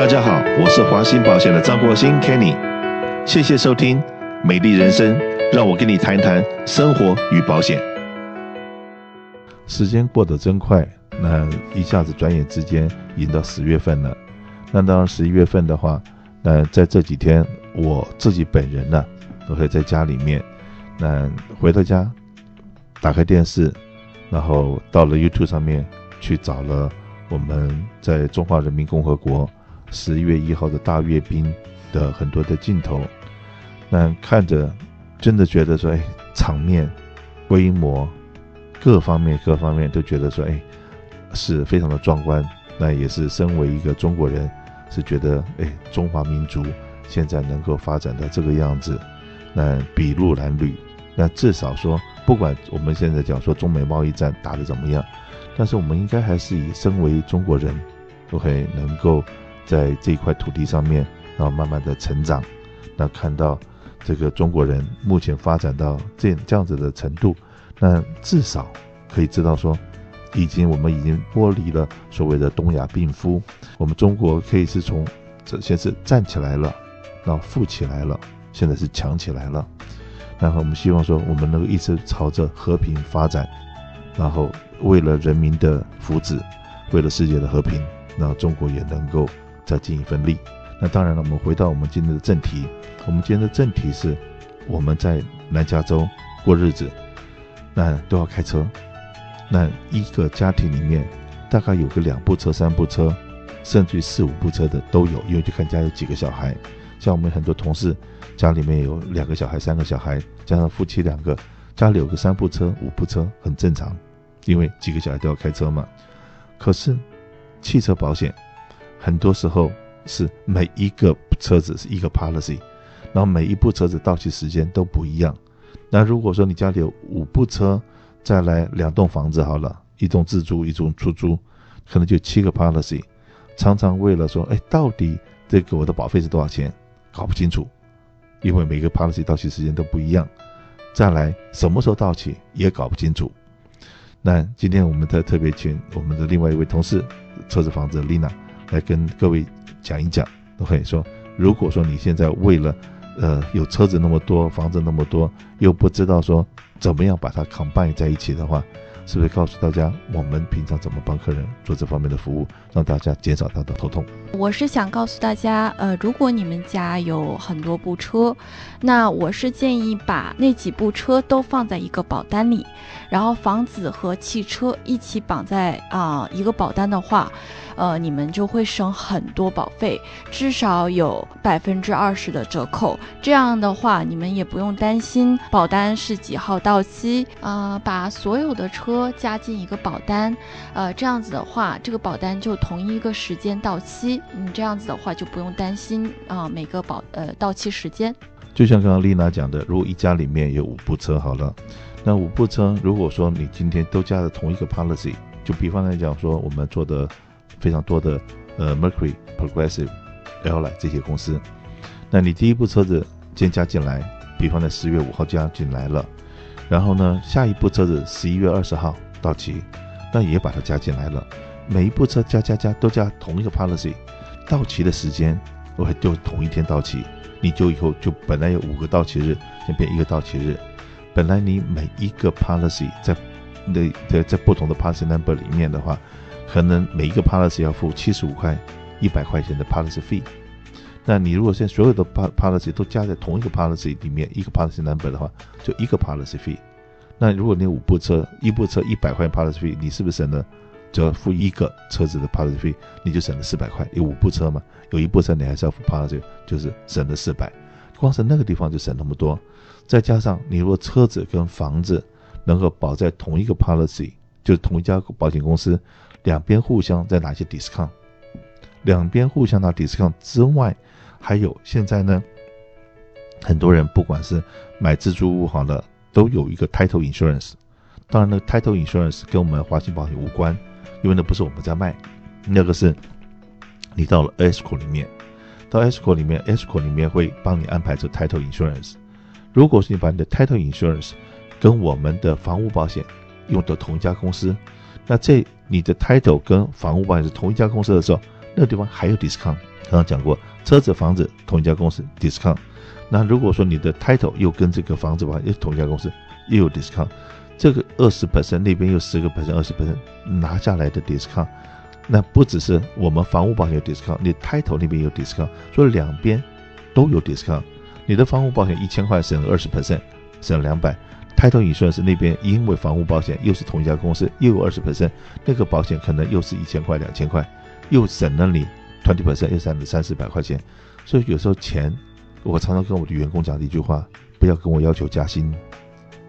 大家好，我是华兴保险的张国兴 Kenny，谢谢收听《美丽人生》，让我跟你谈谈生活与保险。时间过得真快，那一下子转眼之间已经到十月份了。那当然十一月份的话，那在这几天我自己本人呢，都会在家里面，那回到家，打开电视，然后到了 YouTube 上面去找了我们在中华人民共和国。十一月一号的大阅兵的很多的镜头，那看着真的觉得说，哎，场面、规模，各方面各方面都觉得说，哎，是非常的壮观。那也是身为一个中国人，是觉得，哎，中华民族现在能够发展到这个样子，那筚路蓝缕。那至少说，不管我们现在讲说中美贸易战打得怎么样，但是我们应该还是以身为中国人，OK，能够。在这一块土地上面，然后慢慢的成长，那看到这个中国人目前发展到这这样子的程度，那至少可以知道说，已经我们已经脱离了所谓的东亚病夫，我们中国可以是从这先是站起来了，然后富起来了，现在是强起来了，然后我们希望说，我们能够一直朝着和平发展，然后为了人民的福祉，为了世界的和平，那中国也能够。再尽一份力。那当然了，我们回到我们今天的正题。我们今天的正题是，我们在南加州过日子，那都要开车。那一个家庭里面，大概有个两部车、三部车，甚至于四五部车的都有，因为就看家有几个小孩。像我们很多同事，家里面有两个小孩、三个小孩，加上夫妻两个，家里有个三部车、五部车，很正常，因为几个小孩都要开车嘛。可是汽车保险。很多时候是每一个车子是一个 policy，然后每一部车子到期时间都不一样。那如果说你家里有五部车，再来两栋房子好了，一栋自住，一栋出租，可能就七个 policy。常常为了说，哎，到底这个我的保费是多少钱，搞不清楚，因为每个 policy 到期时间都不一样。再来什么时候到期也搞不清楚。那今天我们特特别请我们的另外一位同事，车子房子 Lina。来跟各位讲一讲，都可以说，如果说你现在为了，呃，有车子那么多，房子那么多，又不知道说怎么样把它 combine 在一起的话，是不是告诉大家，我们平常怎么帮客人做这方面的服务，让大家减少他的头痛？我是想告诉大家，呃，如果你们家有很多部车，那我是建议把那几部车都放在一个保单里，然后房子和汽车一起绑在啊、一个保单的话，呃，你们就会省很多保费，至少有百分之二十的折扣。这样的话，你们也不用担心保单是几号到期啊、把所有的车加进一个保单，呃，这样子的话，这个保单就同一个时间到期。你这样子的话就不用担心啊、每个保呃到期时间。就像刚刚丽娜讲的，如果一家里面有五部车好了，那五部车如果说你今天都加了同一个 policy，就比方来讲说我们做的非常多的呃 Mercury、Progressive、L 这些公司，那你第一部车子先加进来，比方在十月五号加进来了，然后呢下一部车子十一月二十号到期，那也把它加进来了，每一部车加加加都加同一个 policy。到期的时间，我就同一天到期，你就以后就本来有五个到期日，先变一个到期日。本来你每一个 policy 在那在在不同的 policy number 里面的话，可能每一个 policy 要付七十五块、一百块钱的 policy fee。那你如果现在所有的 policy 都加在同一个 policy 里面，一个 policy number 的话，就一个 policy fee。那如果你五部车，一部车一百块钱 policy fee，你是不是省了？只要付一个车子的 policy fee，你就省了四百块。有五部车嘛，有一部车你还是要付 policy，就是省了四百。光是那个地方就省那么多，再加上你如果车子跟房子能够保在同一个 policy，就是同一家保险公司，两边互相再拿些 discount，两边互相拿 discount 之外，还有现在呢，很多人不管是买自住物好了，都有一个 title insurance，当然那 title insurance 跟我们华信保险无关。因为那不是我们在卖，那个是你到了 esco 里面，到 esco 里面，esco 里面会帮你安排这 title insurance。如果是你把你的 title insurance 跟我们的房屋保险用的同一家公司，那这你的 title 跟房屋保险是同一家公司的时候，那个地方还有 discount。刚刚讲过，车子、房子同一家公司 discount。那如果说你的 title 又跟这个房子吧，又同一家公司，又有 discount，这个二十 percent 那边又十个 percent、二十 percent 拿下来的 discount，那不只是我们房屋保险有 discount，你 title 那边有 discount，所以两边都有 discount。你的房屋保险一千块省了二十 percent，省两百。Title insurance 那边因为房屋保险又是同一家公司，又有二十 percent，那个保险可能又是一千块、两千块，又省了你 twenty percent，又省了三四百块钱。所以有时候钱，我常常跟我的员工讲的一句话：不要跟我要求加薪，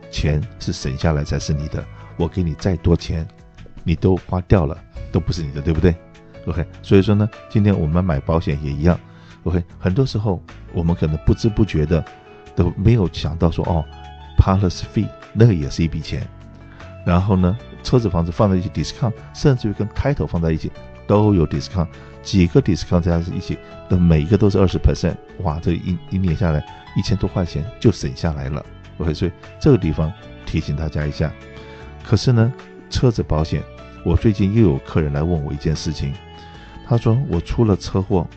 钱是省下来才是你的。我给你再多钱，你都花掉了，都不是你的，对不对？OK，所以说呢，今天我们买保险也一样。OK，很多时候我们可能不知不觉的都没有想到说哦。Policy fee 那个也是一笔钱，然后呢，车子房子放在一起 discount，甚至于跟 title 放在一起都有 discount，几个 discount 加在一起那每一个都是二十 percent，哇，这一一年下来一千多块钱就省下来了。OK，所以这个地方提醒大家一下。可是呢，车子保险，我最近又有客人来问我一件事情，他说我出了车祸，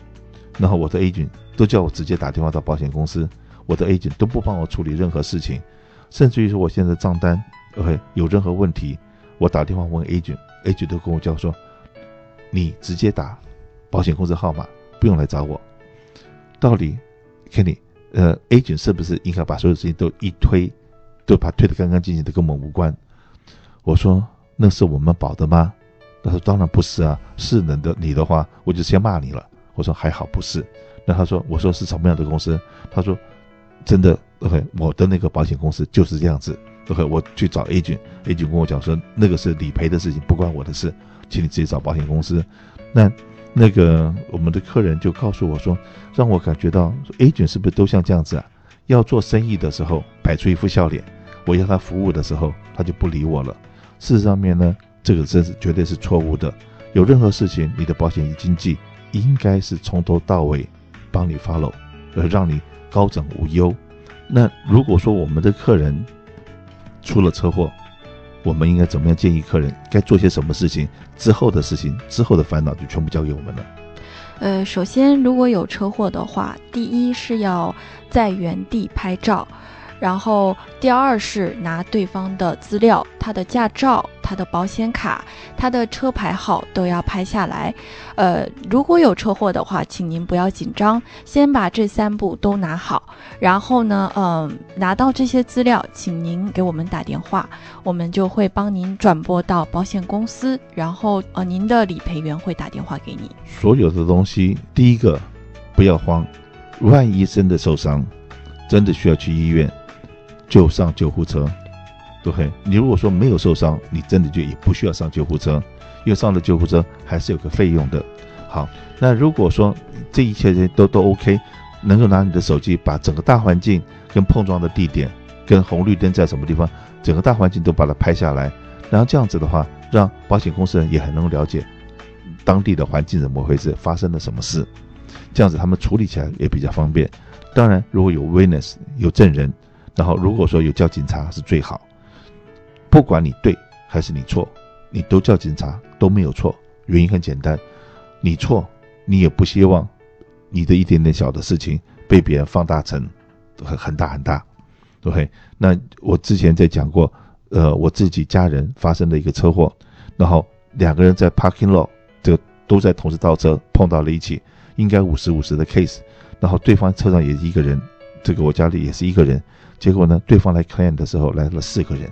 然后我的 agent 都叫我直接打电话到保险公司，我的 agent 都不帮我处理任何事情。甚至于说，我现在账单，OK，有任何问题，我打电话问 agent，agent 都跟我讲说，你直接打保险公司号码，不用来找我。到底，Kenny，呃，agent 是不是应该把所有事情都一推，都把推得干干净净的，跟我们无关？我说，那是我们保的吗？他说，当然不是啊，是人的你的话，我就先骂你了。我说，还好不是。那他说，我说是什么样的公司？他说。真的，OK，我的那个保险公司就是这样子，OK，我去找 A 君，A 君跟我讲说那个是理赔的事情，不关我的事，请你自己找保险公司。那那个我们的客人就告诉我说，让我感觉到 A 君是不是都像这样子啊？要做生意的时候摆出一副笑脸，我要他服务的时候他就不理我了。事实上面呢，这个真是绝对是错误的。有任何事情，你的保险经纪应该是从头到尾帮你 follow，而让你。高枕无忧。那如果说我们的客人出了车祸，我们应该怎么样建议客人该做些什么事情？之后的事情，之后的烦恼就全部交给我们了。呃，首先如果有车祸的话，第一是要在原地拍照。然后第二是拿对方的资料，他的驾照、他的保险卡、他的车牌号都要拍下来。呃，如果有车祸的话，请您不要紧张，先把这三步都拿好。然后呢，嗯、拿到这些资料，请您给我们打电话，我们就会帮您转拨到保险公司，然后呃，您的理赔员会打电话给你。所有的东西，第一个不要慌，万一真的受伤，真的需要去医院。就上救护车，对？你如果说没有受伤，你真的就也不需要上救护车，因为上了救护车还是有个费用的。好，那如果说这一切都都 OK，能够拿你的手机把整个大环境跟碰撞的地点、跟红绿灯在什么地方，整个大环境都把它拍下来，然后这样子的话，让保险公司也很能了解当地的环境怎么回事，发生了什么事，这样子他们处理起来也比较方便。当然，如果有 witness 有证人。然后，如果说有叫警察是最好，不管你对还是你错，你都叫警察都没有错。原因很简单，你错，你也不希望你的一点点小的事情被别人放大成很很大很大。OK，那我之前在讲过，呃，我自己家人发生的一个车祸，然后两个人在 parking lot 这都在同时倒车碰到了一起，应该五十五十的 case，然后对方车上也是一个人，这个我家里也是一个人。结果呢，对方来 claim 的时候来了四个人，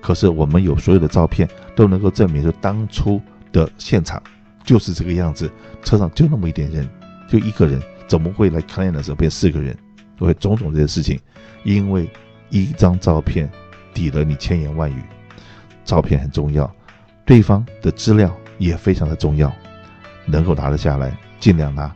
可是我们有所有的照片都能够证明，说当初的现场就是这个样子，车上就那么一点人，就一个人，怎么会来 claim 的时候变四个人？所以种种这些事情，因为一张照片抵了你千言万语，照片很重要，对方的资料也非常的重要，能够拿得下来尽量拿，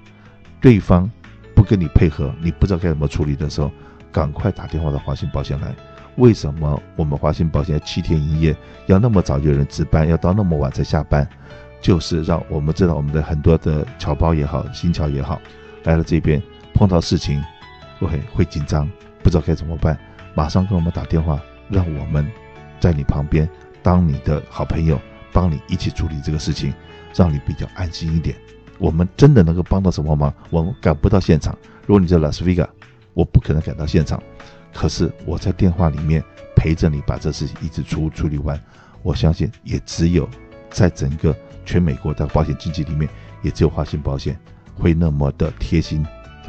对方不跟你配合，你不知道该怎么处理的时候。赶快打电话到华信保险来。为什么我们华信保险七天营业，要那么早有人值班，要到那么晚才下班？就是让我们知道我们的很多的侨胞也好，新侨也好，来了这边碰到事情，会会紧张，不知道该怎么办，马上跟我们打电话，让我们在你旁边当你的好朋友，帮你一起处理这个事情，让你比较安心一点。我们真的能够帮到什么忙？我们赶不到现场。如果你在拉斯维加，我不可能赶到现场。可是我在电话里面陪着你把这事情一直处处理完。我相信也只有在整个全美国的保险经纪里面，也只有华信保险会那么的贴心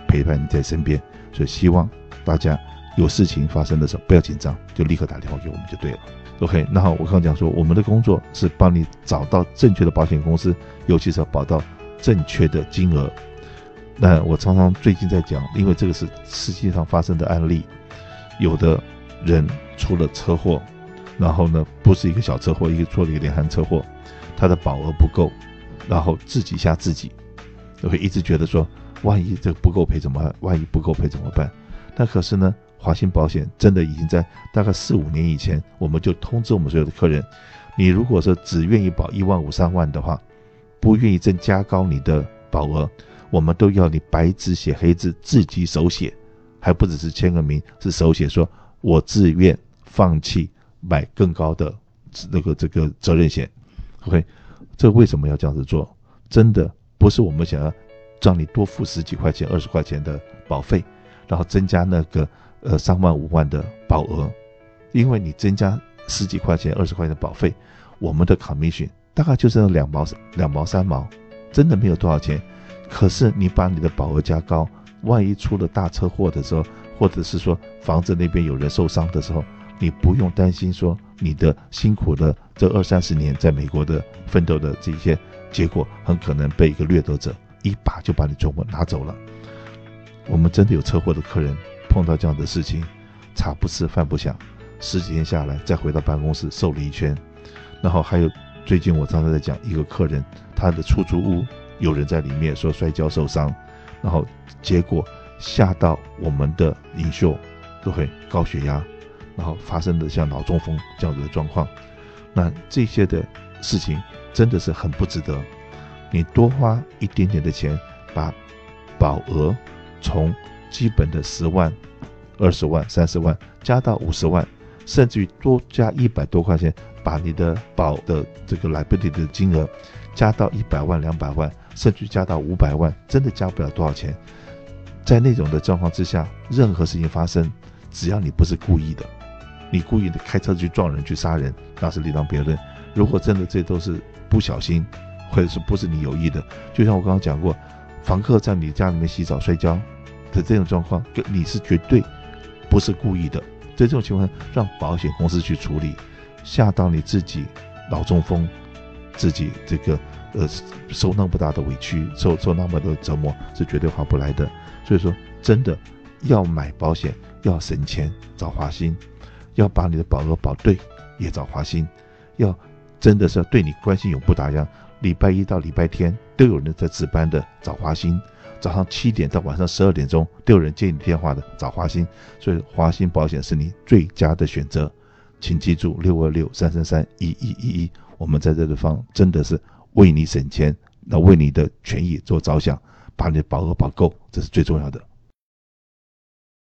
陪伴你在身边。所以希望大家有事情发生的时候不要紧张，就立刻打电话给我们就对了。OK，那好，我刚刚讲说我们的工作是帮你找到正确的保险公司，尤其是要保到正确的金额。那我常常最近在讲，因为这个是实际上发生的案例，有的人出了车祸。然后呢，不是一个小车祸，一个出了一个连环车祸，他的保额不够，然后自己吓自己，就会一直觉得说，万一这个不够赔怎么办？万一不够赔怎么办？那可是呢，华信保险真的已经在大概四五年以前，我们就通知我们所有的客人，你如果说只愿意保一万五三万的话，不愿意增加高你的保额，我们都要你白纸写黑字，自己手写，还不只是签个名，是手写说，我自愿放弃。买更高的那个这个责任险，OK，这为什么要这样子做？真的不是我们想要让你多付十几块钱、二十块钱的保费，然后增加那个呃三万五万的保额，因为你增加十几块钱、二十块钱的保费，我们的 commission 大概就是那两毛两毛三毛，真的没有多少钱。可是你把你的保额加高，万一出了大车祸的时候，或者是说房子那边有人受伤的时候。你不用担心说你的辛苦的这二三十年在美国的奋斗的这些结果，很可能被一个掠夺者一把就把你全部拿走了。我们真的有车祸的客人碰到这样的事情，茶不思饭不想，十几天下来再回到办公室瘦了一圈。然后还有最近我常常在讲一个客人，他的出租屋有人在里面说摔跤受伤，然后结果吓到我们的领袖都会高血压。然后发生的像脑中风这样子的状况，那这些的事情真的是很不值得。你多花一点点的钱，把保额从基本的十万、二十万、三十万加到五十万，甚至于多加一百多块钱，把你的保的这个 liability 的金额加到一百万、两百万，甚至加到五百万，真的加不了多少钱。在那种的状况之下，任何事情发生，只要你不是故意的。你故意的开车去撞人去杀人，那是另当别论。如果真的这都是不小心，或者是不是你有意的，就像我刚刚讲过，房客在你家里面洗澡摔跤的这种状况，跟你是绝对不是故意的。在这种情况，让保险公司去处理，吓到你自己脑中风，自己这个呃受那么大的委屈，受受那么多折磨，是绝对划不来的。所以说，真的要买保险要省钱，找华信。要把你的保额保对，也找华信。要真的是要对你关心永不打烊，礼拜一到礼拜天都有人在值班的，找华信。早上七点到晚上十二点钟都有人接你电话的，找华信。所以华信保险是你最佳的选择，请记住六二六三三三一一一一。我们在这个方真的是为你省钱，那为你的权益做着想，把你的保额保够，这是最重要的。